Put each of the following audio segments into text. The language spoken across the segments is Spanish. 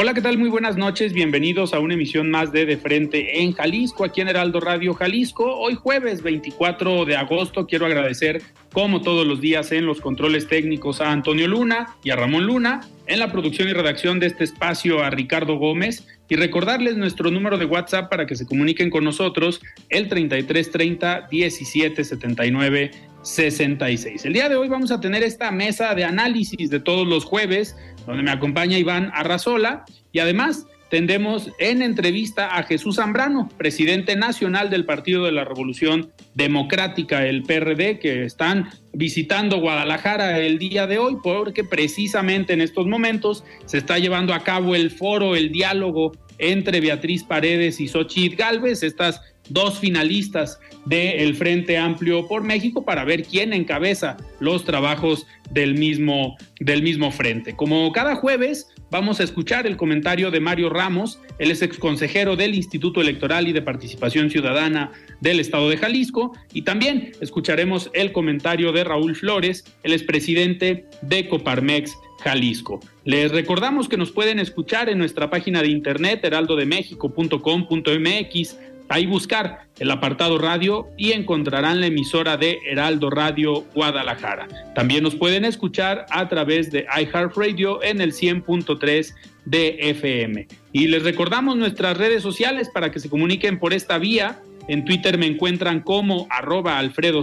Hola, ¿qué tal? Muy buenas noches. Bienvenidos a una emisión más de De Frente en Jalisco, aquí en Heraldo Radio Jalisco. Hoy jueves 24 de agosto quiero agradecer, como todos los días, en los controles técnicos a Antonio Luna y a Ramón Luna, en la producción y redacción de este espacio a Ricardo Gómez y recordarles nuestro número de WhatsApp para que se comuniquen con nosotros, el 3330 1779 66. El día de hoy vamos a tener esta mesa de análisis de todos los jueves, donde me acompaña Iván Arrazola y además tendremos en entrevista a Jesús Zambrano, presidente nacional del Partido de la Revolución Democrática, el PRD, que están visitando Guadalajara el día de hoy, porque precisamente en estos momentos se está llevando a cabo el foro, el diálogo entre Beatriz Paredes y Xochitl Galvez, estas dos finalistas del Frente Amplio por México para ver quién encabeza los trabajos del mismo, del mismo frente. Como cada jueves, vamos a escuchar el comentario de Mario Ramos, él es exconsejero del Instituto Electoral y de Participación Ciudadana del Estado de Jalisco, y también escucharemos el comentario de Raúl Flores, el expresidente de Coparmex Jalisco. Les recordamos que nos pueden escuchar en nuestra página de internet heraldodemexico.com.mx Ahí buscar el apartado radio y encontrarán la emisora de Heraldo Radio Guadalajara. También nos pueden escuchar a través de iHeartRadio en el 100.3 de FM. Y les recordamos nuestras redes sociales para que se comuniquen por esta vía. En Twitter me encuentran como arroba Alfredo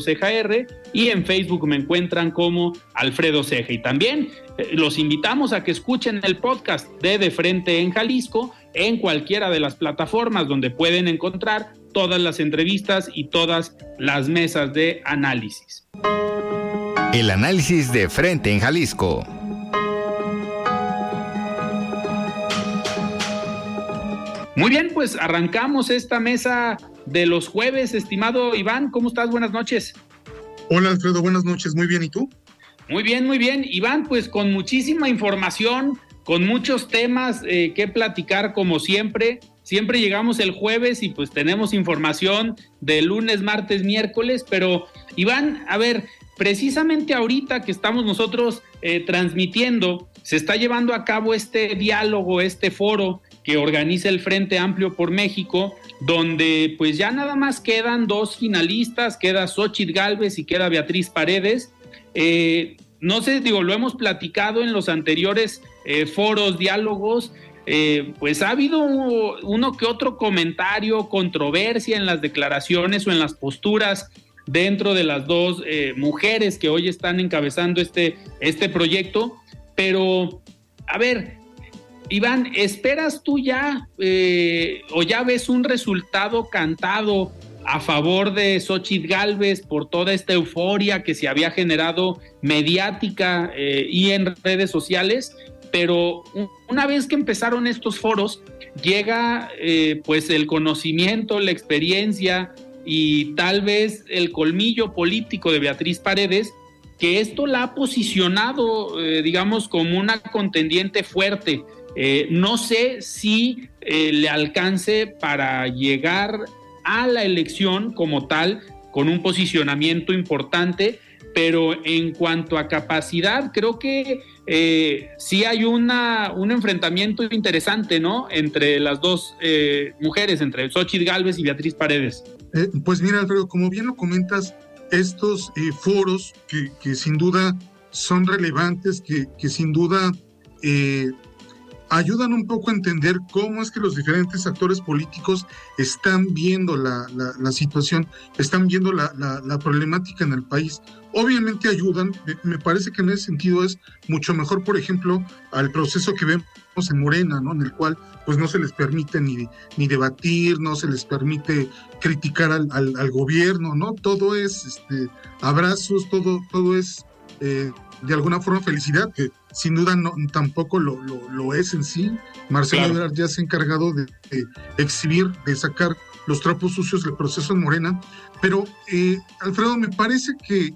y en Facebook me encuentran como Alfredo Ceja. Y también eh, los invitamos a que escuchen el podcast de De Frente en Jalisco en cualquiera de las plataformas donde pueden encontrar todas las entrevistas y todas las mesas de análisis. El análisis de frente en Jalisco. Muy bien, pues arrancamos esta mesa de los jueves, estimado Iván. ¿Cómo estás? Buenas noches. Hola Alfredo, buenas noches. Muy bien, ¿y tú? Muy bien, muy bien. Iván, pues con muchísima información con muchos temas eh, que platicar como siempre. Siempre llegamos el jueves y pues tenemos información de lunes, martes, miércoles, pero Iván, a ver, precisamente ahorita que estamos nosotros eh, transmitiendo, se está llevando a cabo este diálogo, este foro que organiza el Frente Amplio por México, donde pues ya nada más quedan dos finalistas, queda Xochitl Galvez y queda Beatriz Paredes. Eh, no sé, digo, lo hemos platicado en los anteriores eh, foros, diálogos, eh, pues ha habido uno que otro comentario, controversia en las declaraciones o en las posturas dentro de las dos eh, mujeres que hoy están encabezando este, este proyecto, pero a ver, Iván, ¿esperas tú ya o ya ves un resultado cantado a favor de Xochitl Galvez por toda esta euforia que se había generado mediática y en redes sociales? pero una vez que empezaron estos foros, llega eh, pues el conocimiento, la experiencia y tal vez el colmillo político de Beatriz Paredes, que esto la ha posicionado, eh, digamos, como una contendiente fuerte. Eh, no sé si le alcance para llegar a la elección como tal, con un posicionamiento importante, pero en cuanto a capacidad, creo que eh, sí hay una, un enfrentamiento interesante, ¿no? Entre las dos eh, mujeres, entre Xochitl Galvez y Beatriz Paredes. Eh, pues mira, Alfredo, como bien lo comentas, estos foros que, sin duda son relevantes, que, que sin duda eh, ayudan un poco a entender cómo es que los diferentes actores políticos están viendo la, situación, están viendo la, problemática en el país. Obviamente ayudan, me parece que en ese sentido es mucho mejor, por ejemplo, al proceso que vemos en Morena, ¿no? En el cual pues no se les permite ni, ni debatir, no se les permite criticar al, al, gobierno, ¿no? Todo es este, abrazos, todo, todo es eh, de alguna forma felicidad, que sin duda no, tampoco lo, lo, es en sí. Marcelo Ebrard ya se ha encargado de, exhibir, de sacar los trapos sucios del proceso en Morena, pero eh, Alfredo, me parece que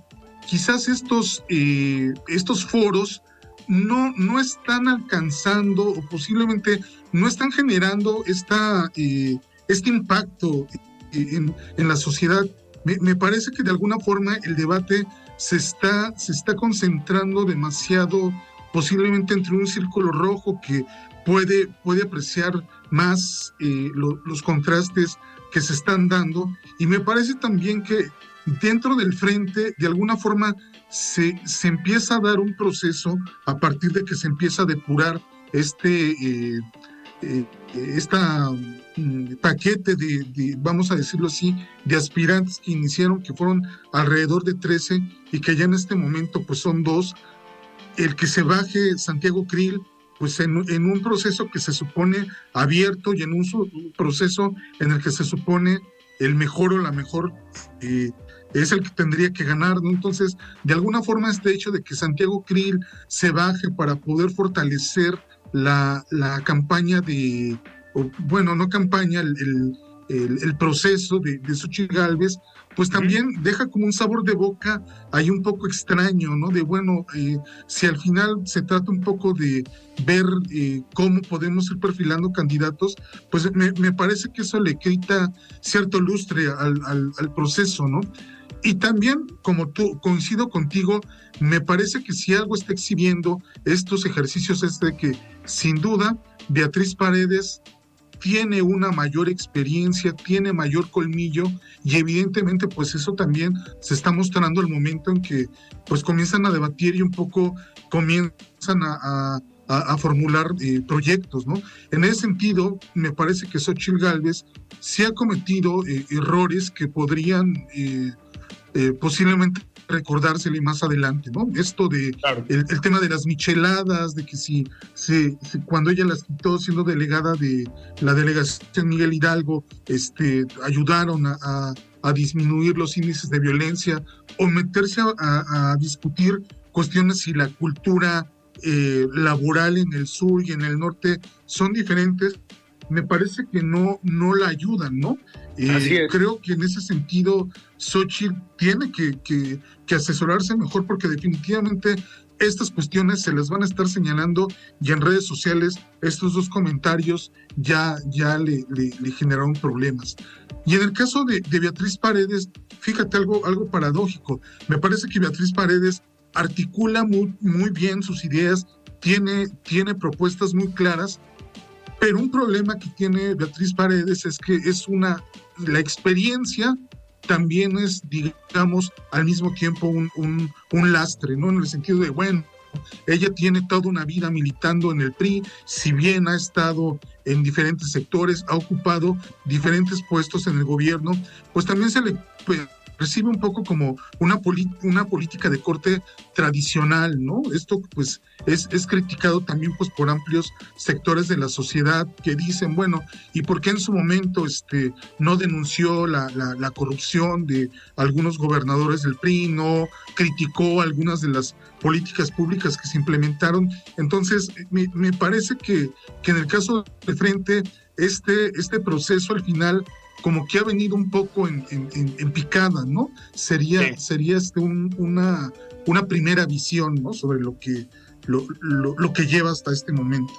quizás estos, eh, estos foros no, no están alcanzando o posiblemente no están generando esta, eh, este impacto en, en la sociedad. Me, me, parece que de alguna forma el debate se está, se está concentrando demasiado, posiblemente entre un círculo rojo que puede, puede apreciar más eh, los contrastes que se están dando. Y me parece también que dentro del frente, de alguna forma, se, se empieza a dar un proceso a partir de que se empieza a depurar este, eh, eh, esta mm, paquete de, vamos a decirlo así, de aspirantes que iniciaron, que fueron alrededor de 13 y que ya en este momento pues son dos. El que se baje Santiago Krill, pues en, un proceso que se supone abierto y en un proceso en el que se supone el mejor o la mejor eh, es el que tendría que ganar, ¿no? Entonces, de alguna forma este hecho de que Santiago Krill se baje para poder fortalecer la, la campaña de, bueno, no campaña, el, el, proceso de, de Xochitl Galvez, pues también deja como un sabor de boca ahí un poco extraño, ¿no? De bueno, eh, si al final se trata un poco de ver eh, cómo podemos ir perfilando candidatos, pues me, me, parece que eso le quita cierto lustre al, al, al proceso, ¿no? Y también, como tú, coincido contigo, me parece que si algo está exhibiendo estos ejercicios es de que, sin duda, Beatriz Paredes tiene una mayor experiencia, tiene mayor colmillo y evidentemente pues eso también se está mostrando el momento en que pues comienzan a debatir y un poco comienzan a, formular eh, proyectos, ¿no? En ese sentido, me parece que Xochitl Galvez sí ha cometido eh, errores que podrían eh, eh, posiblemente recordársele más adelante, ¿no? Esto de el, tema de las micheladas, de que si, si, cuando ella las quitó siendo delegada de la delegación Miguel Hidalgo, este, ayudaron a, disminuir los índices de violencia o meterse a, discutir cuestiones si la cultura eh, laboral en el sur y en el norte son diferentes, me parece que no, no la ayudan, ¿no? Eh, creo que en ese sentido Xochitl tiene que, asesorarse mejor porque definitivamente estas cuestiones se les van a estar señalando y en redes sociales estos dos comentarios ya, ya le, le, generaron problemas. Y en el caso de, Beatriz Paredes, fíjate algo, algo paradójico. Me parece que Beatriz Paredes articula muy, muy bien sus ideas, tiene, tiene propuestas muy claras, pero un problema que tiene Beatriz Paredes es que es una, la experiencia también es, digamos, al mismo tiempo un, un, lastre, ¿no? En el sentido de, bueno, ella tiene toda una vida militando en el PRI, si bien ha estado en diferentes sectores, ha ocupado diferentes puestos en el gobierno, pues también se le pues, recibe un poco como una, una política de corte tradicional, ¿no? Esto pues es, es criticado también pues por amplios sectores de la sociedad que dicen, bueno, ¿y por qué en su momento este, no denunció la, la, corrupción de algunos gobernadores del PRI, no criticó algunas de las políticas públicas que se implementaron? Entonces, me, me parece que, que en el caso de frente, este, este proceso al final como que ha venido un poco en, picada, ¿no? Sería, sería este una, una primera visión, ¿no? Sobre lo que, lo, lo, que lleva hasta este momento.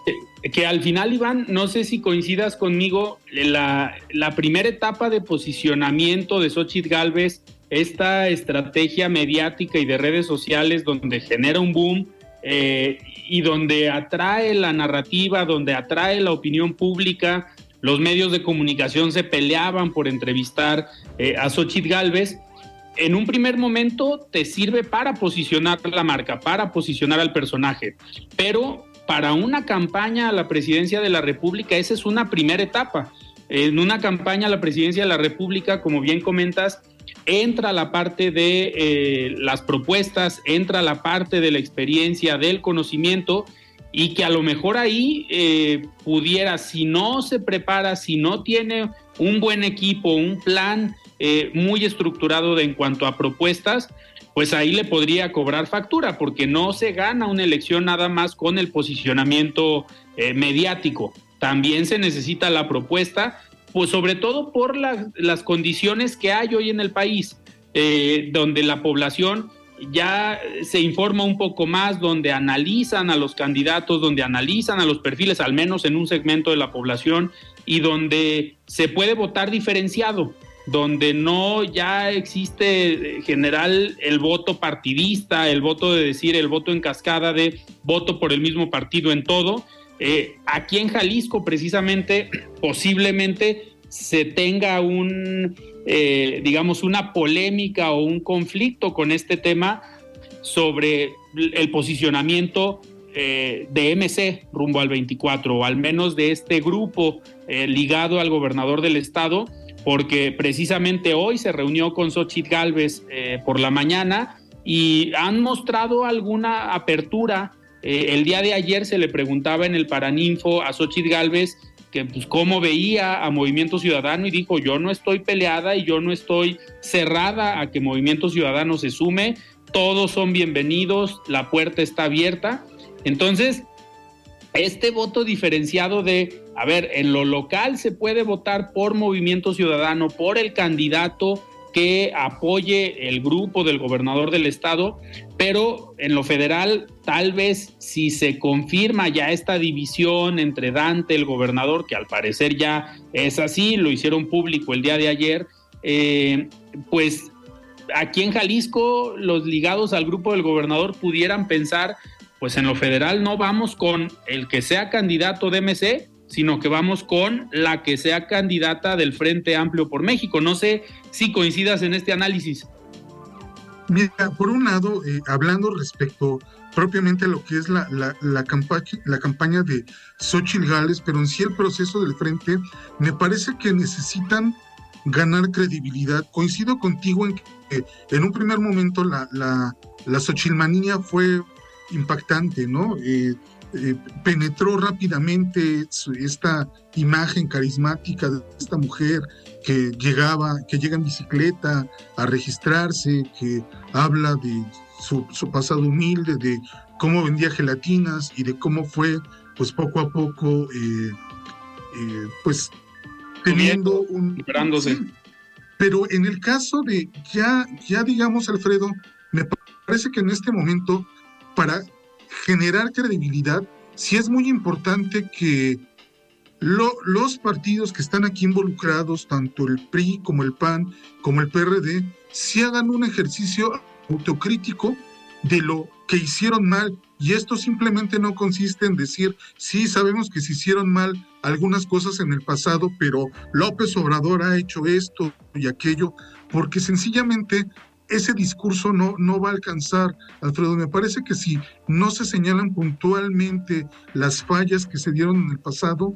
Que, al final, Iván, no sé si coincidas conmigo, la, la primera etapa de posicionamiento de Xochitl Galvez, esta estrategia mediática y de redes sociales donde genera un boom eh, y donde atrae la narrativa, donde atrae la opinión pública, los medios de comunicación se peleaban por entrevistar eh, a Xochitl Galvez. En un primer momento te sirve para posicionar la marca, para posicionar al personaje, pero para una campaña a la presidencia de la República, esa es una primera etapa. En una campaña a la presidencia de la República, como bien comentas, entra la parte de eh, las propuestas, entra la parte de la experiencia, del conocimiento, y que a lo mejor ahí eh, pudiera, si no se prepara, si no tiene un buen equipo, un plan eh, muy estructurado en cuanto a propuestas, pues ahí le podría cobrar factura, porque no se gana una elección nada más con el posicionamiento eh, mediático. También se necesita la propuesta, pues sobre todo por las condiciones que hay hoy en el país, donde la población ya se informa un poco más, donde analizan a los candidatos, donde analizan a los perfiles, al menos en un segmento de la población, y donde se puede votar diferenciado, donde no ya existe en general el voto partidista, el voto de decir, el voto en cascada de voto por el mismo partido en todo. Eh, aquí en Jalisco, precisamente, posiblemente se tenga un eh, digamos, una polémica o un conflicto con este tema sobre el posicionamiento eh, de MC rumbo al 24, o al menos de este grupo eh, ligado al gobernador del estado, porque precisamente hoy se reunió con Xochitl Galvez por la mañana y han mostrado alguna apertura. el día de ayer se le preguntaba en el Paraninfo a Xochitl Galvez que pues cómo veía a Movimiento Ciudadano y dijo, yo no estoy peleada y yo no estoy cerrada a que Movimiento Ciudadano se sume, todos son bienvenidos, la puerta está abierta. Entonces, este voto diferenciado de, a ver, en lo local se puede votar por Movimiento Ciudadano, por el candidato que apoye el grupo del gobernador del estado, pero en lo federal tal vez si se confirma ya esta división entre Dante, el gobernador, que al parecer ya es así, lo hicieron público el día de ayer, eh, pues aquí en Jalisco los ligados al grupo del gobernador pudieran pensar, pues en lo federal no vamos con el que sea candidato de MC, sino que vamos con la que sea candidata del Frente Amplio por México. No sé si coincidas en este análisis. Mira, por un lado, eh, hablando respecto propiamente a lo que es la, la, campaña, la campaña de Xochitl Gales, pero en sí el proceso del frente, me parece que necesitan ganar credibilidad. Coincido contigo en que en un primer momento la, la, la Xochilmanía fue impactante, ¿no? Eh, eh, penetró rápidamente esta imagen carismática de esta mujer que llegaba, que llega en bicicleta a registrarse, que habla de su, pasado humilde, de cómo vendía gelatinas y de cómo fue, pues poco a poco, eh, eh, pues teniendo un... pero en el caso de, ya, ya digamos, Alfredo, me parece que en este momento, para generar credibilidad, sí es muy importante que los partidos que están aquí involucrados, tanto el PRI como el PAN, como el PRD, sí hagan un ejercicio autocrítico de lo que hicieron mal. Y esto simplemente no consiste en decir, sí, sabemos que se hicieron mal algunas cosas en el pasado, pero López Obrador ha hecho esto y aquello, porque sencillamente ese discurso no, no va a alcanzar, Alfredo. Me parece que si no se señalan puntualmente las fallas que se dieron en el pasado,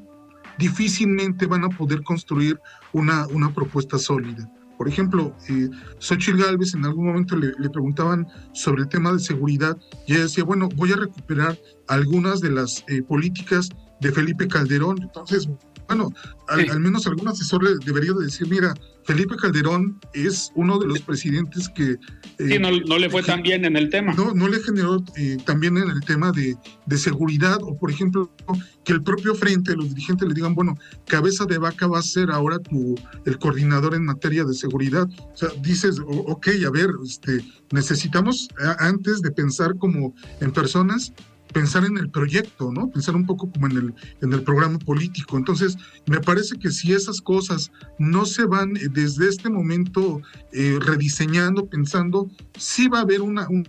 difícilmente van a poder construir una, una propuesta sólida. Por ejemplo, eh, Xochitl Galvez en algún momento le, le, preguntaban sobre el tema de seguridad y ella decía, bueno, voy a recuperar algunas de las eh, políticas de Felipe Calderón. Entonces, bueno, al, menos algún asesor le debería de decir, mira, Felipe Calderón es uno de los presidentes que... Eh, sí, no, le fue tan bien en el tema. No, no le generó eh, también en el tema de, de, seguridad, o por ejemplo, que el propio frente, los dirigentes le digan, bueno, cabeza de vaca va a ser ahora tu, el coordinador en materia de seguridad. O sea, dices, ok, a ver, este, necesitamos antes de pensar como en personas, pensar en el proyecto, ¿no? Pensar un poco como en el, en el programa político. Entonces, me parece que si esas cosas no se van eh, desde este momento eh, rediseñando, pensando, sí va a haber una, un,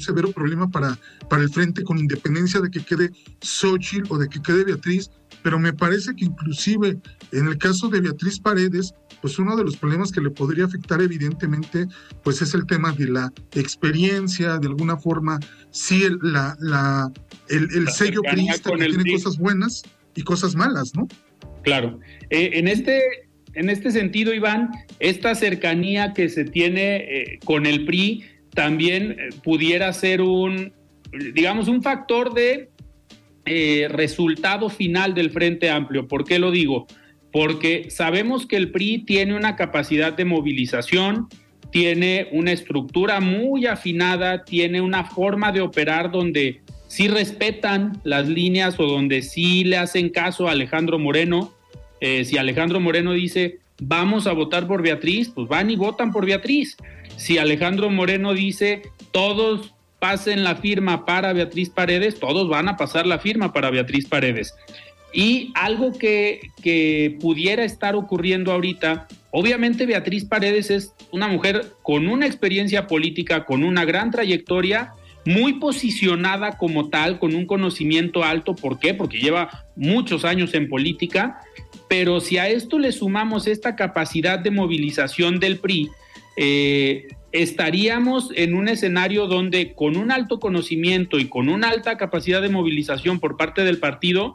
severo problema para, para el frente con independencia de que quede Xochitl o de que quede Beatriz, pero me parece que inclusive en el caso de Beatriz Paredes, pues uno de los problemas que le podría afectar evidentemente, pues es el tema de la experiencia, de alguna forma, sí el, la, la, el, sello priista que tiene cosas buenas y cosas malas, ¿no? Claro. Eh, en, este, en este sentido, Iván, esta cercanía que se tiene eh, con el PRI también eh, pudiera ser un, digamos, un factor de resultado final del Frente Amplio. ¿Por qué lo digo? Porque sabemos que el PRI tiene una capacidad de movilización, tiene una estructura muy afinada, tiene una forma de operar donde sí respetan las líneas o donde sí le hacen caso a Alejandro Moreno. Eh, si Alejandro Moreno dice vamos a votar por Beatriz, pues van y votan por Beatriz. Si Alejandro Moreno dice todos pasen la firma para Beatriz Paredes, todos van a pasar la firma para Beatriz Paredes. Y algo que, que pudiera estar ocurriendo ahorita, obviamente Beatriz Paredes es una mujer con una experiencia política, con una gran trayectoria, muy posicionada como tal, con un conocimiento alto. ¿Por qué? Porque lleva muchos años en política. Pero si a esto le sumamos esta capacidad de movilización del PRI, eh, estaríamos en un escenario donde con un alto conocimiento y con una alta capacidad de movilización por parte del partido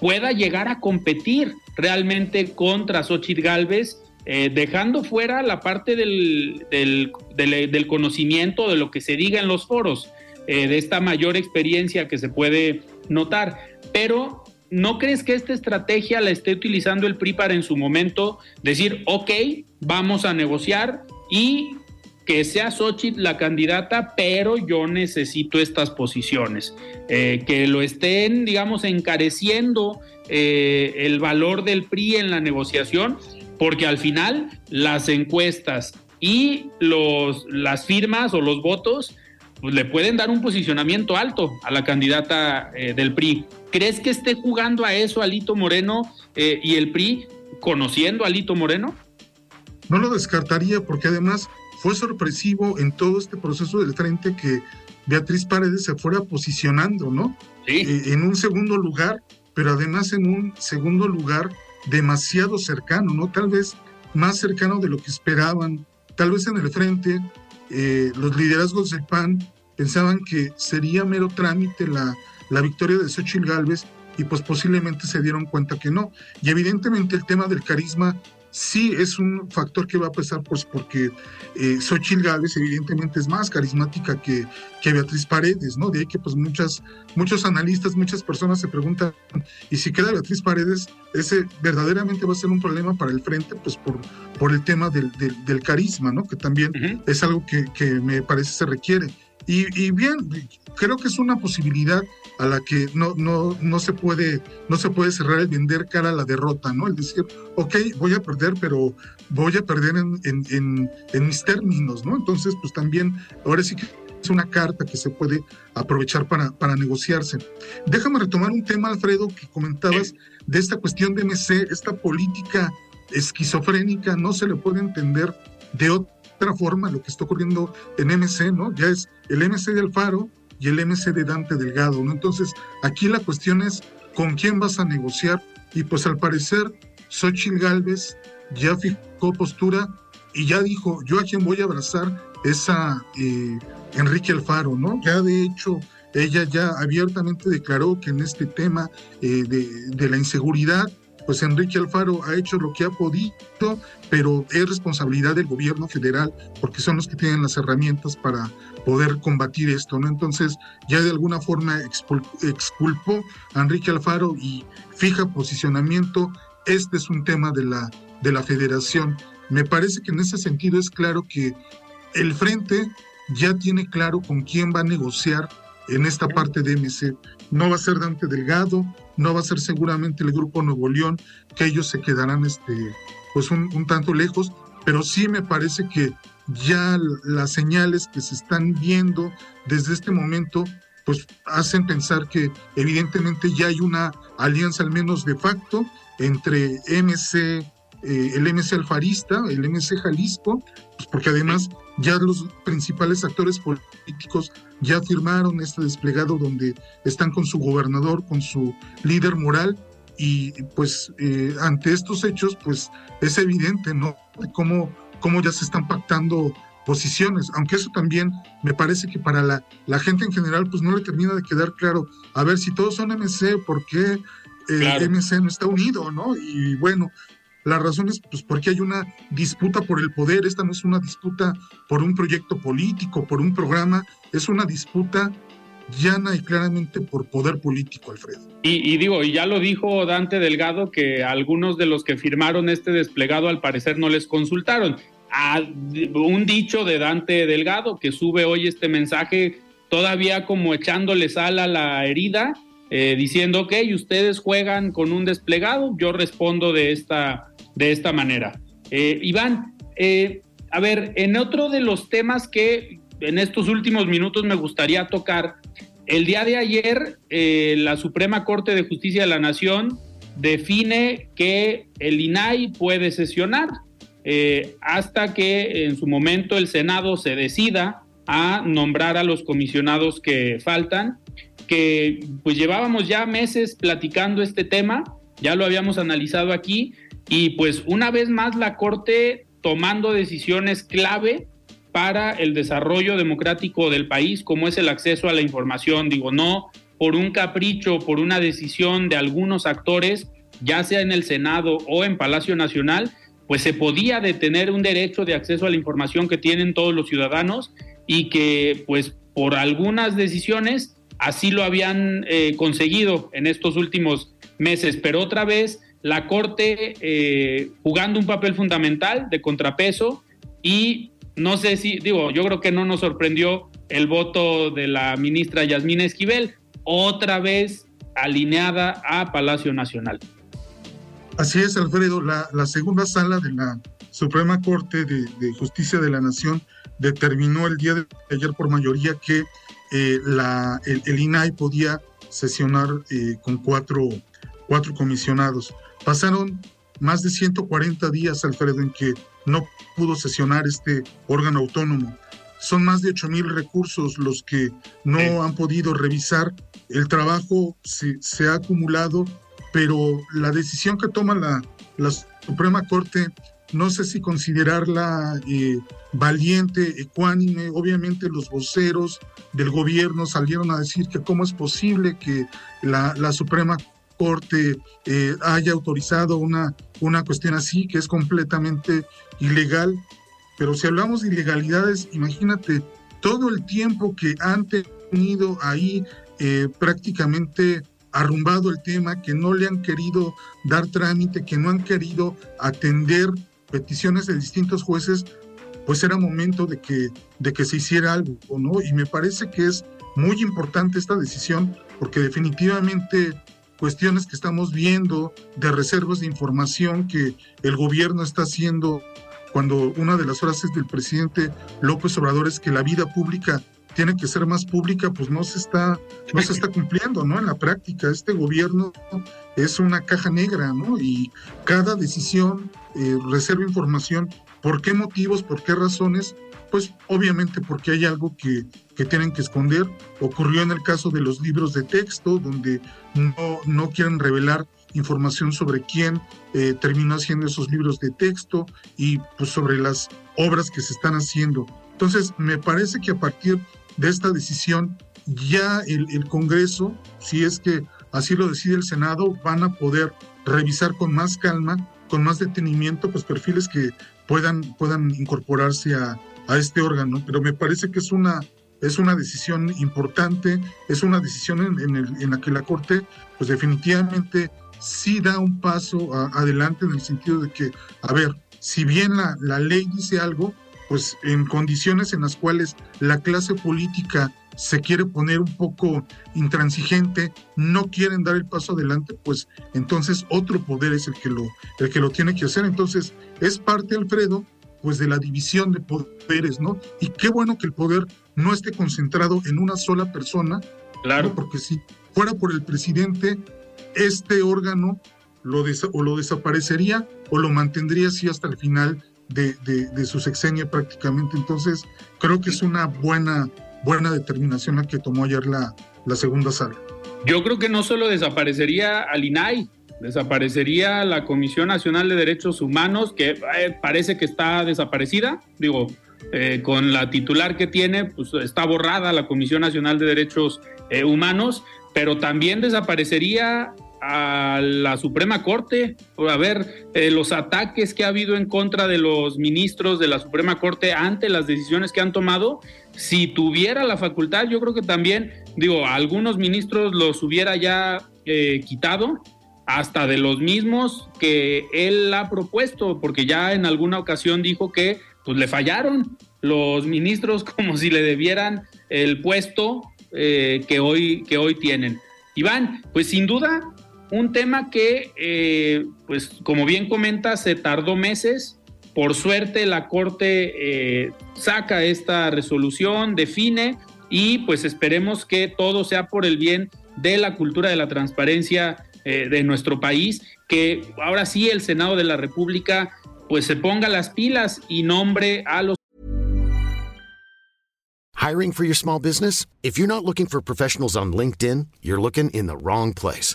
pueda llegar a competir realmente contra Xochitl Galvez eh, dejando fuera la parte del, del, conocimiento, de lo que se diga en los foros, eh, de esta mayor experiencia que se puede notar. Pero, ¿no crees que esta estrategia la esté utilizando el PRI para en su momento decir, ok, vamos a negociar y que sea Xochitl la candidata, pero yo necesito estas posiciones. Eh, que lo estén, digamos, encareciendo el valor del PRI en la negociación porque al final las encuestas y los, las firmas o los votos pues, le pueden dar un posicionamiento alto a la candidata eh, del PRI. ¿Crees que esté jugando a eso Alito Moreno eh, y el PRI conociendo a Alito Moreno? No lo descartaría porque además fue sorpresivo en todo este proceso del frente que Beatriz Paredes se fuera posicionando, ¿no? Sí. Eh, en un segundo lugar, pero además en un segundo lugar demasiado cercano, ¿no? Tal vez más cercano de lo que esperaban. Tal vez en el frente eh, los liderazgos del PAN pensaban que sería mero trámite la, la victoria de Xochitl Gálvez y pues posiblemente se dieron cuenta que no. Y evidentemente el tema del carisma sí es un factor que va a pesar pues porque eh, Xochitl Gálvez evidentemente es más carismática que, que Beatriz Paredes, ¿no? De ahí que pues muchas, muchos analistas, muchas personas se preguntan, ¿y si queda Beatriz Paredes, ese verdaderamente va a ser un problema para el frente? Pues por, por el tema del, del, carisma, ¿no? Que también es algo que, que me parece se requiere. Y, bien, creo que es una posibilidad a la que no, no, no, se puede, no se puede cerrar el vender cara a la derrota, ¿no? El decir, ok, voy a perder, pero voy a perder en, en, en, mis términos, ¿no? Entonces, pues también, ahora sí que es una carta que se puede aprovechar para, para negociarse. Déjame retomar un tema, Alfredo, que comentabas de esta cuestión de MC, esta política esquizofrénica, no se le puede entender de otra otra forma lo que está ocurriendo en MC, ¿no? Ya es el MC de Alfaro y el MC de Dante Delgado, ¿no? Entonces, aquí la cuestión es con quién vas a negociar y pues al parecer Xochitl Galvez ya fijó postura y ya dijo, yo a quien voy a abrazar es a eh, Enrique Alfaro, ¿no? Ya de hecho, ella ya abiertamente declaró que en este tema eh, de, de la inseguridad pues Enrique Alfaro ha hecho lo que ha podido, pero es responsabilidad del gobierno federal porque son los que tienen las herramientas para poder combatir esto, ¿no? Entonces ya de alguna forma exculpó a Enrique Alfaro y fija posicionamiento. Este es un tema de la, de la federación. Me parece que en ese sentido es claro que el frente ya tiene claro con quién va a negociar en esta parte de MC. No va a ser Dante Delgado, no va a ser seguramente el grupo Nuevo León, que ellos se quedarán este, pues un, tanto lejos, pero sí me parece que ya las señales que se están viendo desde este momento, pues hacen pensar que evidentemente ya hay una alianza al menos de facto entre MC, eh, el MC Alfarista, el MC Jalisco, pues porque además ya los principales actores políticos ya firmaron este desplegado donde están con su gobernador, con su líder moral, y pues eh, ante estos hechos pues es evidente, ¿no? Cómo, cómo ya se están pactando posiciones, aunque eso también me parece que para la, la gente en general pues no le termina de quedar claro, a ver si todos son MC, ¿por qué eh, MC no está unido, ¿no? Y bueno, la razón es pues porque hay una disputa por el poder, esta no es una disputa por un proyecto político, por un programa, es una disputa llana y claramente por poder político, Alfredo. Y, digo, y ya lo dijo Dante Delgado, que algunos de los que firmaron este desplegado al parecer no les consultaron. A un dicho de Dante Delgado que sube hoy este mensaje todavía como echándole sal a la herida, eh, diciendo, ok, ustedes juegan con un desplegado, yo respondo de esta, de esta manera. Eh, Iván, eh, a ver, en otro de los temas que en estos últimos minutos me gustaría tocar, el día de ayer eh, la Suprema Corte de Justicia de la Nación define que el INAI puede sesionar hasta que en su momento el Senado se decida a nombrar a los comisionados que faltan, que pues llevábamos ya meses platicando este tema, ya lo habíamos analizado aquí, y pues una vez más la Corte tomando decisiones clave para el desarrollo democrático del país, como es el acceso a la información. Digo, no por un capricho, por una decisión de algunos actores, ya sea en el Senado o en Palacio Nacional, pues se podía detener un derecho de acceso a la información que tienen todos los ciudadanos y que pues por algunas decisiones así lo habían eh, conseguido en estos últimos meses. Pero otra vez la Corte eh, jugando un papel fundamental de contrapeso y no sé si, digo, yo creo que no nos sorprendió el voto de la ministra Yasmina Esquivel, otra vez alineada a Palacio Nacional. Así es, Alfredo, la, segunda sala de la Suprema Corte de, Justicia de la Nación determinó el día de ayer por mayoría que eh, la, el, INAI podía sesionar eh, con cuatro, cuatro comisionados. Pasaron más de 140 días, Alfredo, en que no pudo sesionar este órgano autónomo. Son más de 8 mil recursos los que no han podido revisar. El trabajo se, ha acumulado, pero la decisión que toma la, la Suprema Corte, no sé si considerarla eh, valiente, ecuánime. Obviamente los voceros del gobierno salieron a decir que cómo es posible que la, la Suprema Corte eh, haya autorizado una, una cuestión así, que es completamente ilegal. Pero si hablamos de ilegalidades, imagínate todo el tiempo que han tenido ahí eh, prácticamente arrumbado el tema, que no le han querido dar trámite, que no han querido atender peticiones de distintos jueces, pues era momento de que, de que se hiciera algo, ¿no? Y me parece que es muy importante esta decisión porque definitivamente cuestiones que estamos viendo de reservas de información que el gobierno está haciendo cuando una de las frases del presidente López Obrador es que la vida pública tiene que ser más pública, pues no se está, no se está cumpliendo, ¿no? En la práctica, este gobierno es una caja negra, ¿no? Y cada decisión eh, reserva información. ¿Por qué motivos? ¿Por qué razones? Pues obviamente porque hay algo que, que, tienen que esconder. Ocurrió en el caso de los libros de texto, donde no, no quieren revelar información sobre quién eh, terminó haciendo esos libros de texto y pues sobre las obras que se están haciendo. Entonces, me parece que a partir de esta decisión, ya el, el Congreso, si es que así lo decide el Senado, van a poder revisar con más calma, con más detenimiento, pues perfiles que puedan, puedan incorporarse a, a este órgano, pero me parece que es una, es una decisión importante, es una decisión en, en la que la Corte, pues definitivamente sí da un paso adelante en el sentido de que, a ver, si bien la, la ley dice algo, pues en condiciones en las cuales la clase política se quiere poner un poco intransigente, no quieren dar el paso adelante, pues entonces otro poder es el que lo, el que lo tiene que hacer. Entonces, es parte, Alfredo, pues de la división de poderes, ¿no? Y qué bueno que el poder no esté concentrado en una sola persona, claro, porque si fuera por el presidente, este órgano lo o lo desaparecería o lo mantendría así hasta el final de, de, su sexenio prácticamente. Entonces, creo que es una buena, buena determinación la que tomó ayer la, la segunda sala. Yo creo que no solo desaparecería al INAI, desaparecería la Comisión Nacional de Derechos Humanos, que eh, parece que está desaparecida, digo, eh, con la titular que tiene, pues está borrada la Comisión Nacional de Derechos eh, Humanos, pero también desaparecería a la Suprema Corte, a ver los ataques que ha habido en contra de los ministros de la Suprema Corte ante las decisiones que han tomado, si tuviera la facultad, yo creo que también, digo, algunos ministros los hubiera ya quitado, hasta de los mismos que él ha propuesto, porque ya en alguna ocasión dijo que pues le fallaron los ministros como si le debieran el puesto eh, que, hoy, que hoy tienen. Iván, pues sin duda un tema que, eh, pues como bien comenta, se tardó meses. Por suerte la Corte eh, saca esta resolución, define y pues esperemos que todo sea por el bien de la cultura de la transparencia eh, de nuestro país, que ahora sí el Senado de la República pues se ponga las pilas y nombre a los Hiring for your small business? If you're not looking for professionals on LinkedIn, you're looking in the wrong place.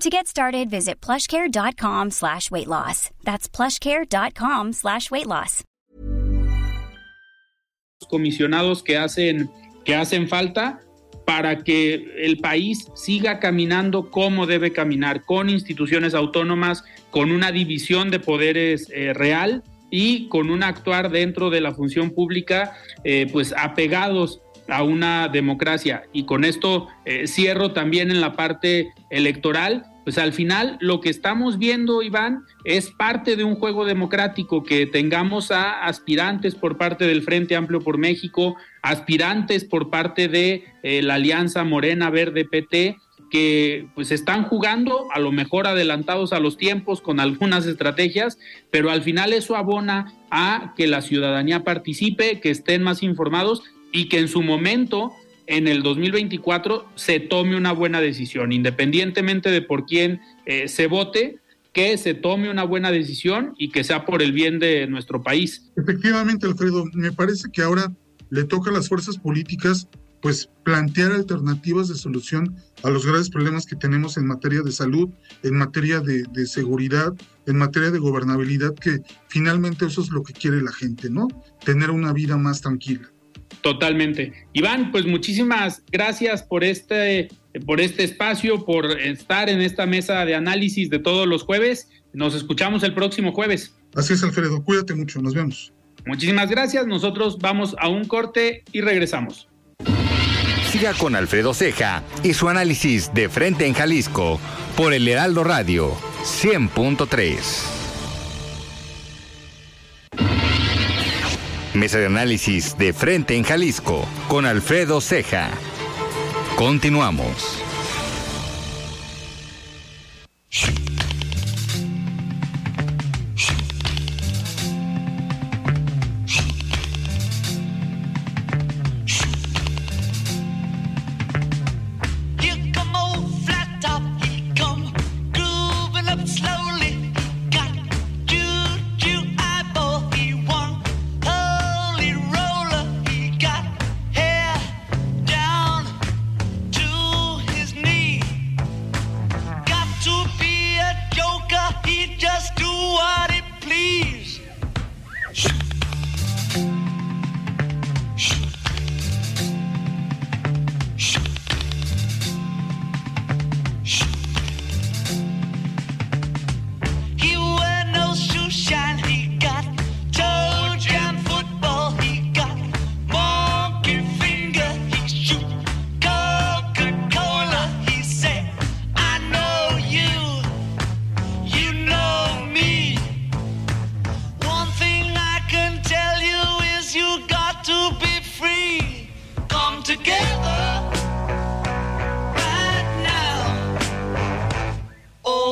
To get started, visit plushcare.com slash weight loss. That's plushcare.com slash weight loss. Comisionados que hacen, que hacen falta para que el país siga caminando como debe caminar, con instituciones autónomas, con una división de poderes eh, real y con un actuar dentro de la función pública, eh, pues apegados a una democracia. Y con esto eh, cierro también en la parte electoral. Pues al final lo que estamos viendo, Iván, es parte de un juego democrático, que tengamos a aspirantes por parte del Frente Amplio por México, aspirantes por parte de eh, la Alianza Morena Verde PT, que pues están jugando a lo mejor adelantados a los tiempos con algunas estrategias, pero al final eso abona a que la ciudadanía participe, que estén más informados y que en su momento, en el 2024, se tome una buena decisión, independientemente de por quién eh, se vote, que se tome una buena decisión y que sea por el bien de nuestro país. Efectivamente, Alfredo, me parece que ahora le toca a las fuerzas políticas pues plantear alternativas de solución a los graves problemas que tenemos en materia de salud, en materia de, seguridad, en materia de gobernabilidad, que finalmente eso es lo que quiere la gente, ¿no? Tener una vida más tranquila. Totalmente. Iván, pues muchísimas gracias por este, por este espacio, por estar en esta mesa de análisis de todos los jueves. Nos escuchamos el próximo jueves. Así es, Alfredo. Cuídate mucho. Nos vemos. Muchísimas gracias. Nosotros vamos a un corte y regresamos. Siga con Alfredo Ceja y su análisis de frente en Jalisco por el Heraldo Radio 100.3. Mesa de análisis de frente en Jalisco con Alfredo Ceja. Continuamos.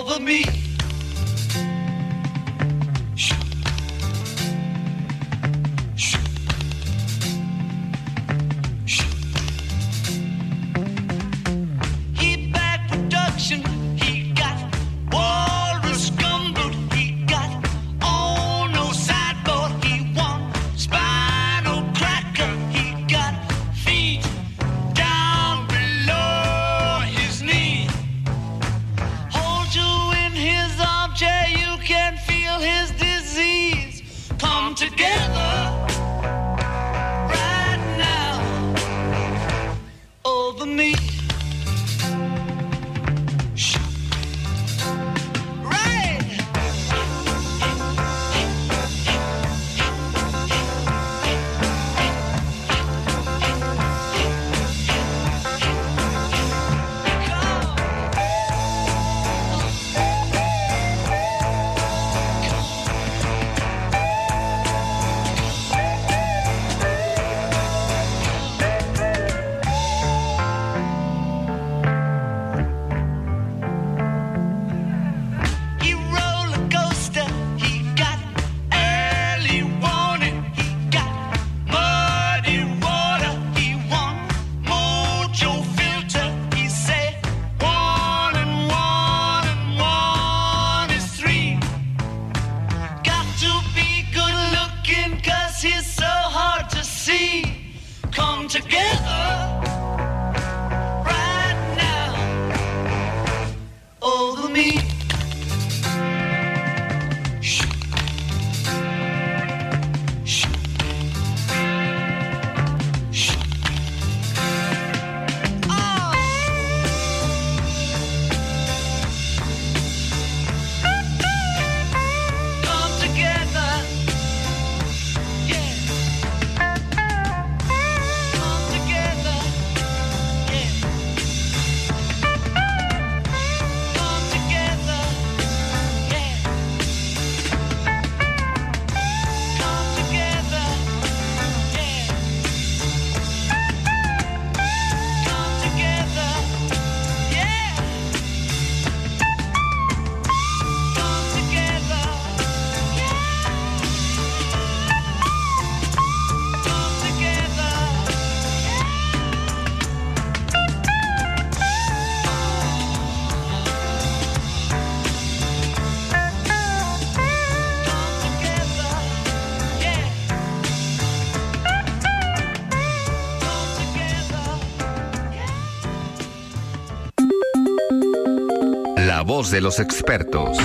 over me. together. De los expertos.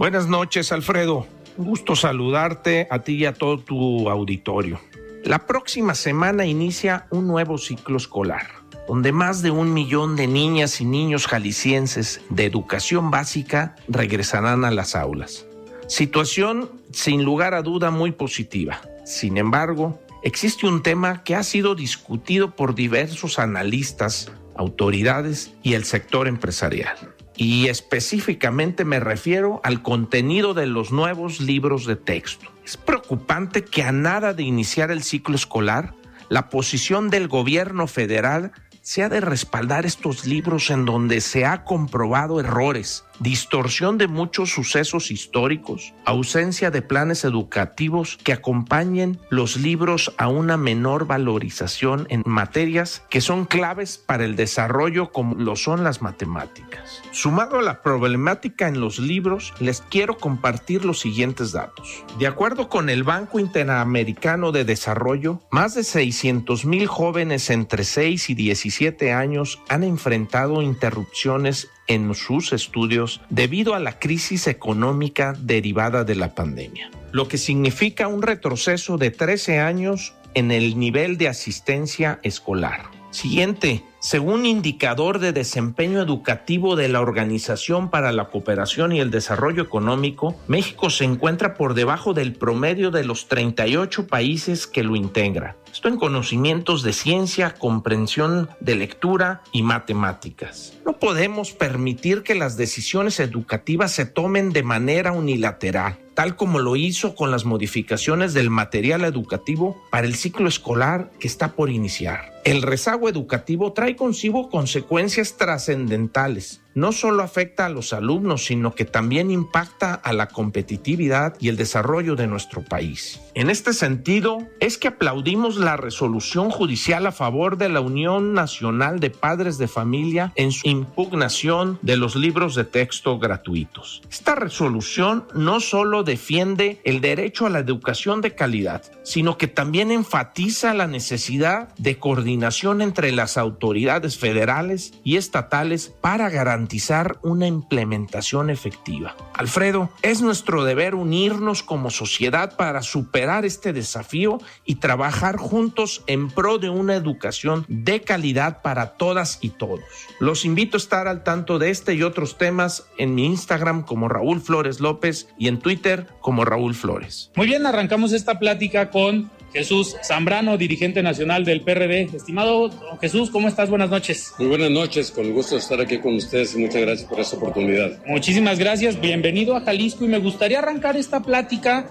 Buenas noches, Alfredo. gusto saludarte a ti y a todo tu auditorio. La próxima semana inicia un nuevo ciclo escolar, donde más de un millón de niñas y niños jaliscienses de educación básica regresarán a las aulas. Situación sin lugar a duda muy positiva. Sin embargo, existe un tema que ha sido discutido por diversos analistas, autoridades y el sector empresarial. Y específicamente me refiero al contenido de los nuevos libros de texto. Es preocupante que a nada de iniciar el ciclo escolar, la posición del gobierno federal sea de respaldar estos libros en donde se ha comprobado errores, distorsión de muchos sucesos históricos, ausencia de planes educativos que acompañen los libros a una menor valorización en materias que son claves para el desarrollo como lo son las matemáticas. Sumado a la problemática en los libros, les quiero compartir los siguientes datos. De acuerdo con el Banco Interamericano de Desarrollo, más de 600 mil jóvenes entre 6 y 17 años han enfrentado interrupciones en sus estudios debido a la crisis económica derivada de la pandemia, lo que significa un retroceso de 13 años en el nivel de asistencia escolar. Siguiente, según indicador de desempeño educativo de la Organización para la Cooperación y el Desarrollo Económico, México se encuentra por debajo del promedio de los 38 países que lo integran. Esto en conocimientos de ciencia, comprensión de lectura y matemáticas. No podemos permitir que las decisiones educativas se tomen de manera unilateral tal como lo hizo con las modificaciones del material educativo para el ciclo escolar que está por iniciar. El rezago educativo trae consigo consecuencias trascendentales no solo afecta a los alumnos, sino que también impacta a la competitividad y el desarrollo de nuestro país. En este sentido, es que aplaudimos la resolución judicial a favor de la Unión Nacional de Padres de Familia en su impugnación de los libros de texto gratuitos. Esta resolución no solo defiende el derecho a la educación de calidad, sino que también enfatiza la necesidad de entre las autoridades federales y estatales para garantizar garantizar una implementación efectiva. Alfredo, es nuestro deber unirnos como sociedad para superar este desafío y trabajar juntos en pro de una educación de calidad para todas y todos. Los invito a estar al tanto de este y otros temas en mi Instagram como Raúl Flores López y en Twitter como Raúl Flores. Muy bien, arrancamos esta plática con Jesús Zambrano, dirigente nacional del PRD. Estimado Jesús, ¿cómo estás? Buenas noches. Muy buenas noches, con el gusto de estar aquí con ustedes y muchas gracias por esta oportunidad. Muchísimas gracias, bienvenido a Jalisco y me gustaría arrancar esta plática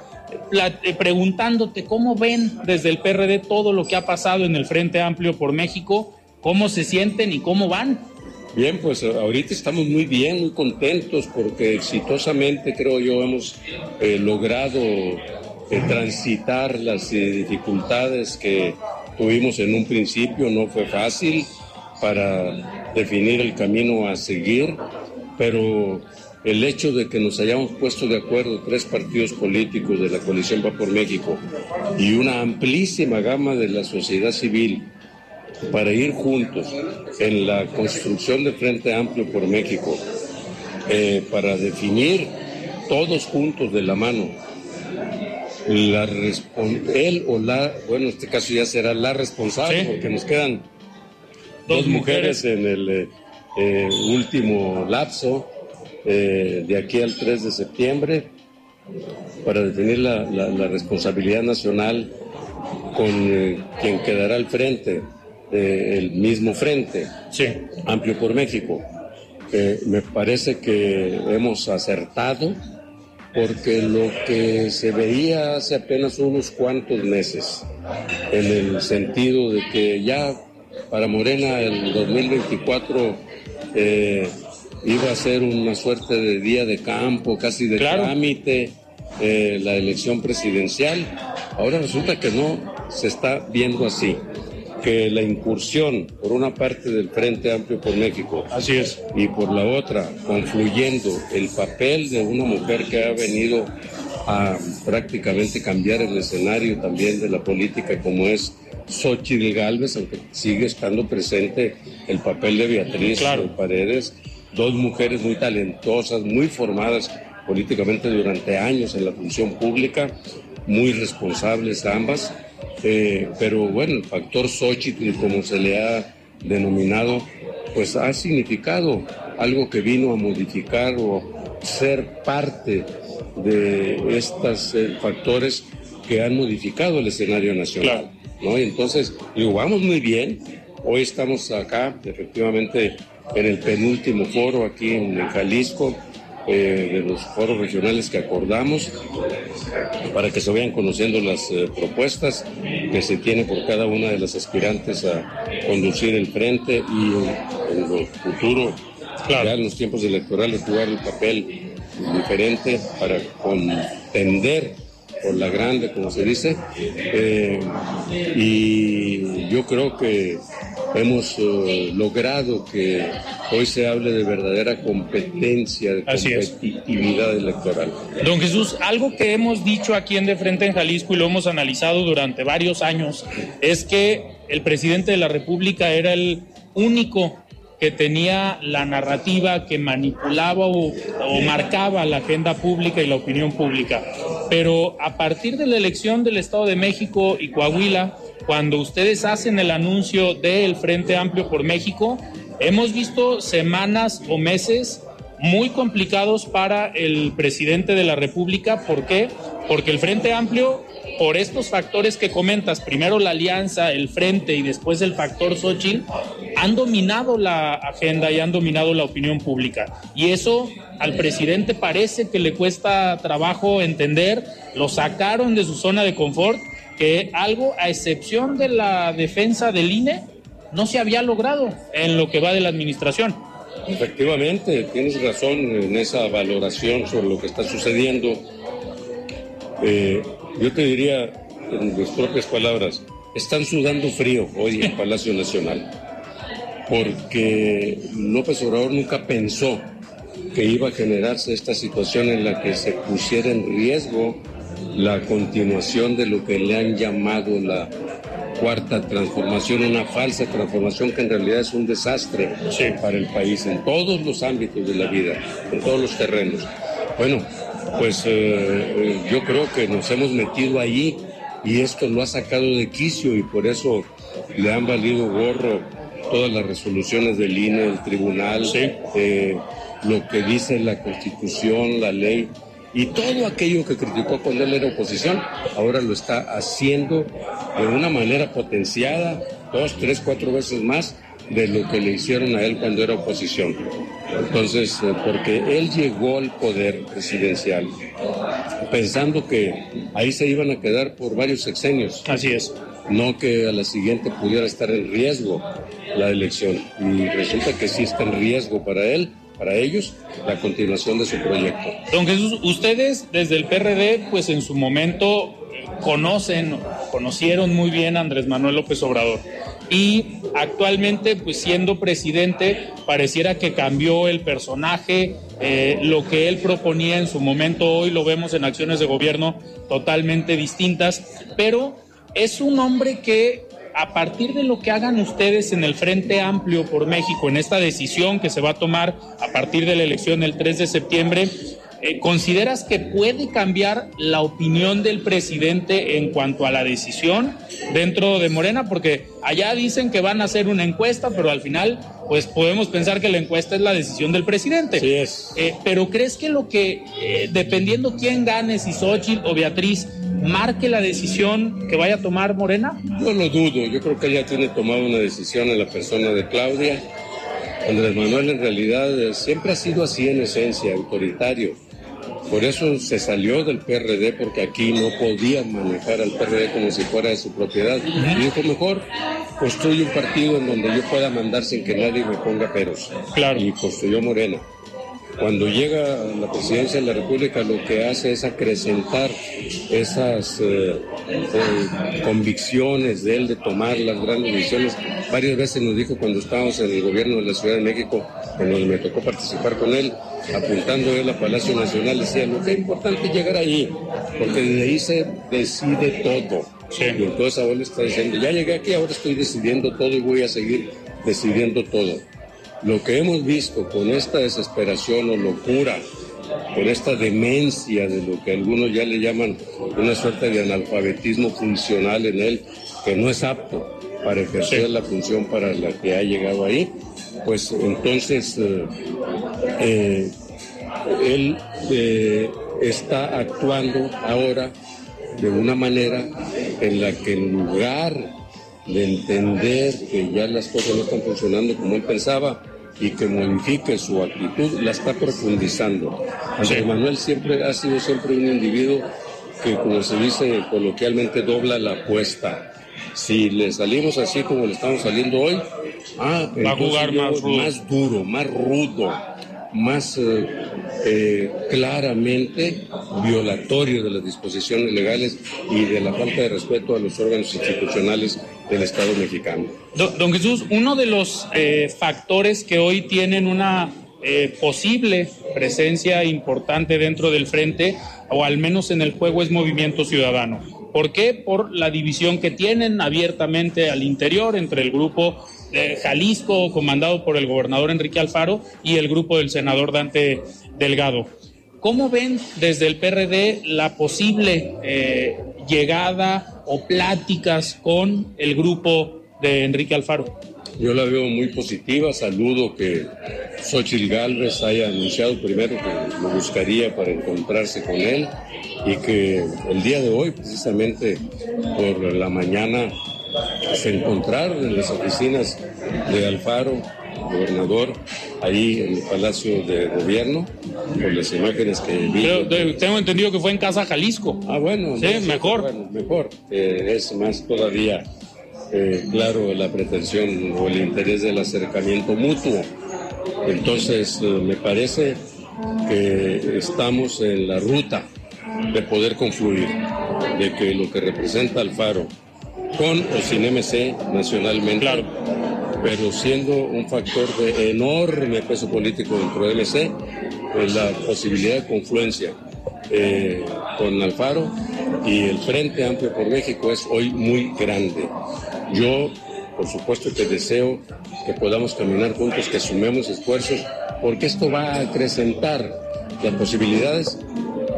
eh, preguntándote cómo ven desde el PRD todo lo que ha pasado en el Frente Amplio por México, cómo se sienten y cómo van. Bien, pues eh, ahorita estamos muy bien, muy contentos porque exitosamente creo yo hemos eh, logrado transitar las eh, dificultades que tuvimos en un principio. No fue fácil para definir el camino a seguir, pero el hecho de que nos hayamos puesto de acuerdo tres partidos políticos de la coalición Va por México y una amplísima gama de la sociedad civil para ir juntos en la construcción de Frente Amplio por México, eh, para definir todos juntos de la mano la él o la, bueno, en este caso ya será la responsable, porque nos quedan dos, mujeres. en el eh, eh, último lapso eh, de aquí al 3 de septiembre para definir la, la, responsabilidad nacional con quien quedará al frente del mismo frente, amplio por México. me parece que hemos acertado porque lo que se veía hace apenas unos cuantos meses, en el sentido de que ya para Morena el 2024 eh, iba a ser una suerte de día de campo, casi de trámite, eh, la elección presidencial, ahora resulta que no se está viendo así que la incursión por una parte del Frente Amplio por México Así es. y por la otra confluyendo el papel de una mujer que ha venido a prácticamente cambiar el escenario también de la política como es Xochitl Galvez, aunque sigue estando presente el papel de Beatriz Paredes, dos mujeres muy talentosas, muy formadas políticamente durante años en la función pública, muy responsables ambas eh, pero bueno, el factor Xochitl, como se le ha denominado, pues ha significado algo que vino a modificar o ser parte de estos eh, factores que han modificado el escenario nacional. ¿no? Y entonces, digo, vamos muy bien. Hoy estamos acá, efectivamente, en el penúltimo foro aquí en Jalisco eh, de los foros regionales que acordamos para que se vayan conociendo las eh, propuestas que se tiene por cada una de las aspirantes a conducir el frente y en, el futuro, ya en los tiempos electorales, jugar el papel diferente para contender por la grande, como se dice. Eh, y yo creo que hemos eh, logrado que hoy se hable de verdadera competencia, de competitividad electoral. Don Jesús, algo que hemos dicho aquí en De Frente en Jalisco y lo hemos analizado durante varios años es que el presidente de la República era el único que tenía la narrativa que manipulaba o, marcaba la agenda pública y la opinión pública. Pero a partir de la elección del Estado de México y Coahuila, cuando ustedes hacen el anuncio del Frente Amplio por México, hemos visto semanas o meses muy complicados para el presidente de la República. ¿Por qué? Porque el Frente Amplio, por estos factores que comentas, primero la alianza, el Frente y después el factor Xochitl, han dominado la agenda y han dominado la opinión pública. Y eso al presidente parece que le cuesta trabajo entender, lo sacaron de su zona de confort que algo, a excepción de la defensa del INE, no se había logrado en lo que va de la administración. Efectivamente, tienes razón en esa valoración sobre lo que está sucediendo. Eh, yo te diría, en mis propias palabras, están sudando frío hoy en Palacio Nacional, porque López Obrador nunca pensó que iba a generarse esta situación en la que se pusiera en riesgo la continuación de lo que le han llamado la cuarta transformación, una falsa transformación que en realidad es un desastre para el país en todos los ámbitos de la vida, en todos los terrenos. Bueno, pues eh, eh, yo creo que nos hemos metido ahí y esto lo ha sacado de quicio y por eso le han valido gorro todas las resoluciones del INE, del tribunal, eh, lo que dice la constitución, la ley. Y todo aquello que criticó cuando él era oposición, ahora lo está haciendo de una manera potenciada, dos, tres, cuatro veces más de lo que le hicieron a él cuando era oposición. Entonces, eh, porque él llegó al poder presidencial pensando que ahí se iban a quedar por varios sexenios. Así es. No que a la siguiente pudiera estar en riesgo la elección. Y resulta que sí está en riesgo para él para ellos la continuación de su proyecto. Don Jesús, ustedes desde el PRD, pues en su momento conocen, conocieron muy bien a Andrés Manuel López Obrador. Y actualmente, pues siendo presidente, pareciera que cambió el personaje, eh, lo que él proponía en su momento, hoy lo vemos en acciones de gobierno totalmente distintas, pero es un hombre que a partir de lo que hagan ustedes en el Frente Amplio por México, en esta decisión que se va a tomar a partir de la elección el 3 de septiembre, eh, ¿consideras que puede cambiar la opinión del presidente en cuanto a la decisión dentro de Morena? Porque allá dicen que van a hacer una encuesta, pero al final, pues podemos pensar que la encuesta es la decisión del presidente. Sí es. Eh, pero ¿crees que lo que, eh, dependiendo quién gane, si Xochitl o Beatriz, marque la decisión que vaya a tomar Morena? Yo lo dudo, yo creo que ella tiene tomado una decisión en la persona de Claudia. Andrés Manuel en realidad eh, siempre ha sido así en esencia, autoritario. Por eso se salió del PRD porque aquí no podía manejar al PRD como si fuera de su propiedad. Y dijo, mejor construye un partido en donde yo pueda mandar sin que nadie me ponga peros. Claro. Y construyó Morena. Cuando llega la presidencia de la República lo que hace es acrecentar esas eh, eh, convicciones de él de tomar las grandes decisiones. Varias veces nos dijo cuando estábamos en el gobierno de la Ciudad de México, en donde me tocó participar con él, apuntando él a Palacio Nacional, decía, lo que es importante es llegar ahí, porque de ahí se decide todo. Y entonces ahora está diciendo, ya llegué aquí, ahora estoy decidiendo todo y voy a seguir decidiendo todo. Lo que hemos visto con esta desesperación o locura, con esta demencia de lo que algunos ya le llaman una suerte de analfabetismo funcional en él, que no es apto para ejercer la función para la que ha llegado ahí, pues entonces eh, eh, él eh, está actuando ahora de una manera en la que en lugar de entender que ya las cosas no están funcionando como él pensaba y que modifique su actitud, la está profundizando. Manuel siempre ha sido siempre un individuo que, como se dice coloquialmente, dobla la apuesta. Si le salimos así como le estamos saliendo hoy, ah, Va a jugar rudo. más duro, más rudo, más eh, eh, claramente violatorio de las disposiciones legales y de la falta de respeto a los órganos institucionales del Estado mexicano. Don, Jesús, uno de los eh, factores que hoy tienen una eh, posible presencia importante dentro del frente, o al menos en el juego, es Movimiento Ciudadano. ¿Por qué? Por la división que tienen abiertamente al interior entre el grupo de Jalisco, comandado por el gobernador Enrique Alfaro, y el grupo del senador Dante Delgado. ¿Cómo ven desde el PRD la posible eh, llegada o pláticas con el grupo de Enrique Alfaro? Yo la veo muy positiva. Saludo que Xochitl Galvez haya anunciado primero que lo buscaría para encontrarse con él y que el día de hoy, precisamente por la mañana, se encontraron en las oficinas de Alfaro, gobernador, ahí en el Palacio de Gobierno, por las imágenes que vi. Pero, tengo entendido que fue en Casa Jalisco. Ah, bueno. Sí, mejor. Bueno, mejor. Eh, es más todavía eh, claro, la pretensión o el interés del acercamiento mutuo. Entonces, eh, me parece que estamos en la ruta de poder confluir, de que lo que representa Alfaro, con o sin MC nacionalmente, pero siendo un factor de enorme peso político dentro de MC, pues la posibilidad de confluencia eh, con Alfaro y el Frente Amplio por México es hoy muy grande. Yo, por supuesto, que deseo que podamos caminar juntos, que sumemos esfuerzos, porque esto va a acrecentar las posibilidades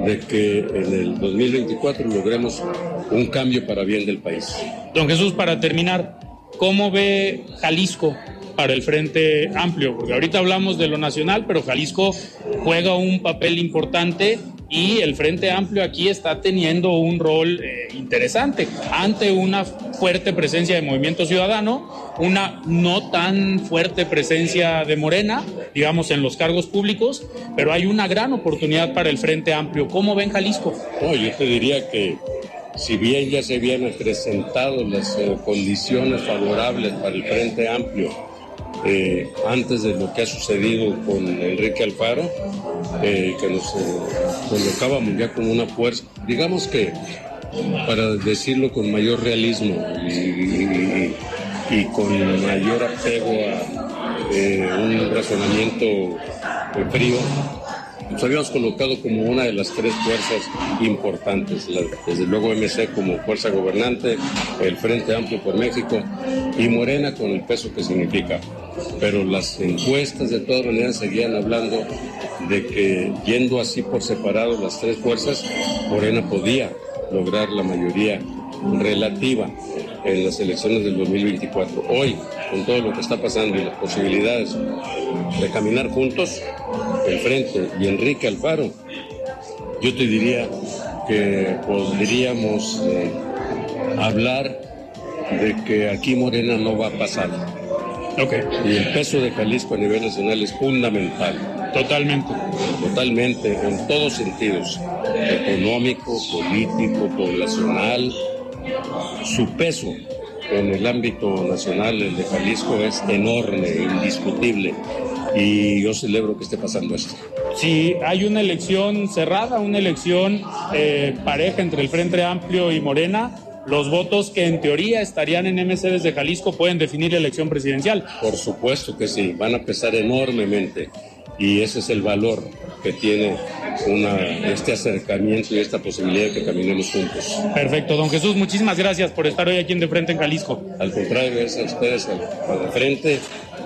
de que en el 2024 logremos un cambio para bien del país. Don Jesús, para terminar, ¿cómo ve Jalisco para el Frente Amplio? Porque ahorita hablamos de lo nacional, pero Jalisco juega un papel importante y el Frente Amplio aquí está teniendo un rol eh, interesante ante una fuerte presencia de Movimiento Ciudadano, una no tan fuerte presencia de Morena, digamos, en los cargos públicos, pero hay una gran oportunidad para el Frente Amplio. ¿Cómo ven Jalisco? Yo te diría que si bien ya se habían presentado las eh, condiciones favorables para el Frente Amplio, eh, antes de lo que ha sucedido con Enrique Alfaro, eh, que nos colocábamos ya como una fuerza, digamos que para decirlo con mayor realismo y, con mayor apego a un razonamiento frío, nos habíamos colocado como una de las tres fuerzas importantes, desde luego MC como fuerza gobernante, el Frente Amplio por México y Morena con el peso que significa. Pero las encuestas de todas maneras seguían hablando de que yendo así por separado las tres fuerzas, Morena podía lograr la mayoría relativa en las elecciones del 2024. Hoy, con todo lo que está pasando y las posibilidades de caminar juntos, el Frente y Enrique Alfaro, yo te diría que podríamos eh, hablar de que aquí Morena no va a pasar. Okay. Y el peso de Jalisco a nivel nacional es fundamental. Totalmente. Totalmente, en todos sentidos. Económico, político, poblacional. Su peso en el ámbito nacional, el de Jalisco, es enorme, indiscutible. Y yo celebro que esté pasando esto. Si hay una elección cerrada, una elección eh, pareja entre el Frente Amplio y Morena, los votos que en teoría estarían en MC desde Jalisco pueden definir la elección presidencial. Por supuesto que sí, van a pesar enormemente y ese es el valor que tiene una, este acercamiento y esta posibilidad de que caminemos juntos. Perfecto, don Jesús, muchísimas gracias por estar hoy aquí en De Frente en Jalisco. Al contrario, gracias a ustedes De Frente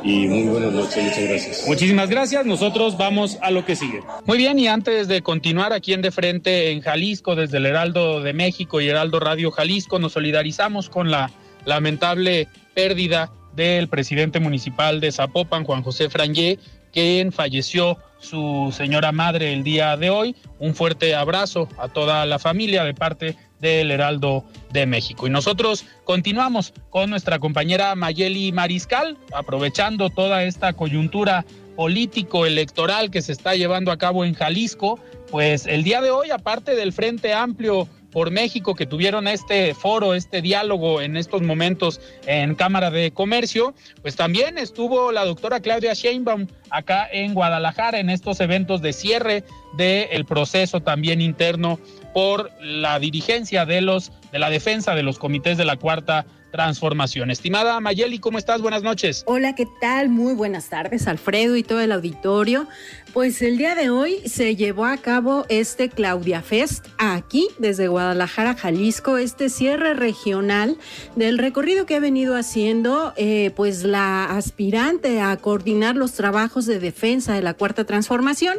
y muy buenas noches, muchas gracias. Muchísimas gracias, nosotros vamos a lo que sigue. Muy bien, y antes de continuar aquí en De Frente en Jalisco, desde el Heraldo de México y Heraldo Radio Jalisco, nos solidarizamos con la lamentable pérdida del presidente municipal de Zapopan, Juan José Frangé, quien falleció su señora madre el día de hoy. Un fuerte abrazo a toda la familia de parte del Heraldo de México. Y nosotros continuamos con nuestra compañera Mayeli Mariscal, aprovechando toda esta coyuntura político-electoral que se está llevando a cabo en Jalisco, pues el día de hoy, aparte del Frente Amplio por México que tuvieron este foro, este diálogo en estos momentos en Cámara de Comercio, pues también estuvo la doctora Claudia Sheinbaum acá en Guadalajara en estos eventos de cierre del proceso también interno por la dirigencia de los de la defensa de los comités de la cuarta transformación. Estimada Mayeli, ¿cómo estás? Buenas noches. Hola, ¿qué tal? Muy buenas tardes, Alfredo y todo el auditorio. Pues el día de hoy se llevó a cabo este Claudia Fest aquí desde Guadalajara, Jalisco, este cierre regional del recorrido que ha venido haciendo eh, pues la aspirante a coordinar los trabajos de defensa de la Cuarta Transformación.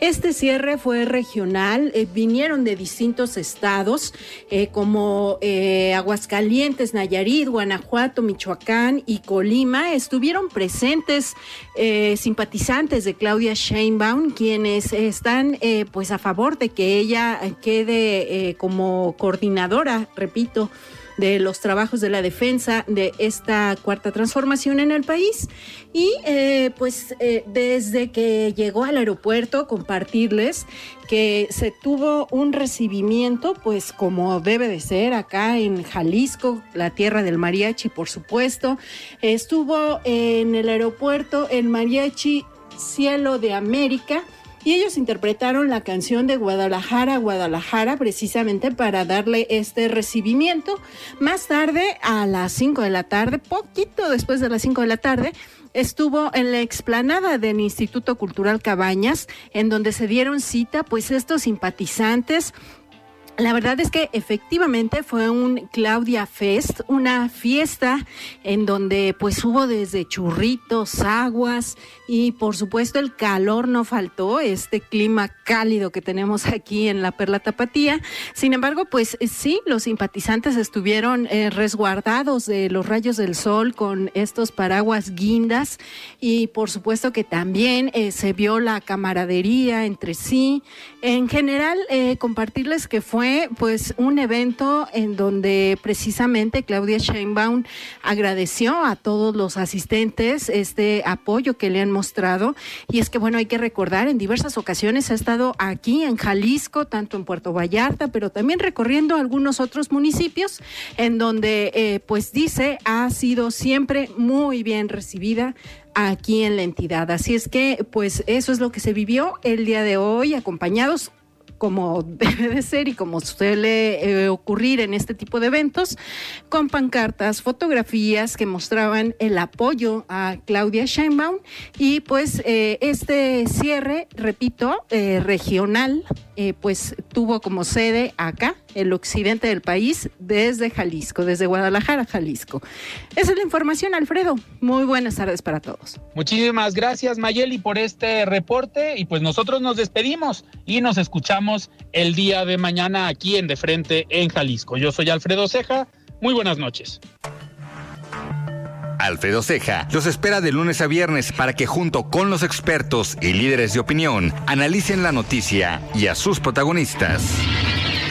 Este cierre fue regional, eh, vinieron de distintos estados eh, como Aguascalientes, Nayarit, Guanajuato, Michoacán y Colima. Estuvieron presentes simpatizantes de Claudia Sheinbaum quienes están eh, pues a favor de que ella quede eh, como coordinadora, repito, de los trabajos de la defensa de esta cuarta transformación en el país. Y eh, pues eh, desde que llegó al aeropuerto, compartirles que se tuvo un recibimiento, pues como debe de ser acá en Jalisco, la tierra del mariachi, por supuesto. Estuvo en el aeropuerto el mariachi Cielo de América y ellos interpretaron la canción de Guadalajara, Guadalajara, precisamente para darle este recibimiento. Más tarde, a las 5 de la tarde, poquito después de las 5 de la tarde, estuvo en la explanada del Instituto Cultural Cabañas, en donde se dieron cita, pues estos simpatizantes la verdad es que efectivamente fue un Claudia Fest, una fiesta en donde pues hubo desde churritos, aguas y por supuesto el calor no faltó, este clima cálido que tenemos aquí en la Perla Tapatía. Sin embargo, pues sí, los simpatizantes estuvieron eh, resguardados de los rayos del sol con estos paraguas guindas y por supuesto que también eh, se vio la camaradería entre sí. En general, eh, compartirles que fue pues un evento en donde precisamente Claudia Sheinbaum agradeció a todos los asistentes este apoyo que le han mostrado y es que bueno, hay que recordar en diversas ocasiones ha estado aquí en Jalisco, tanto en Puerto Vallarta, pero también recorriendo algunos otros municipios en donde eh, pues dice ha sido siempre muy bien recibida aquí en la entidad. Así es que, pues eso es lo que se vivió el día de hoy, acompañados como debe de ser y como suele eh, ocurrir en este tipo de eventos, con pancartas, fotografías que mostraban el apoyo a Claudia Sheinbaum. Y pues eh, este cierre, repito, eh, regional, pues tuvo como sede acá, el occidente del país, desde Jalisco, desde Guadalajara, Jalisco. Esa es la información, Alfredo. Muy buenas tardes para todos. Muchísimas gracias, Mayeli, por este reporte y pues nosotros nos despedimos y nos escuchamos el día de mañana aquí en De Frente en Jalisco. Yo soy Alfredo Ceja. Muy buenas noches. Alfredo Ceja los espera de lunes a viernes para que junto con los expertos y líderes de opinión analicen la noticia y a sus protagonistas.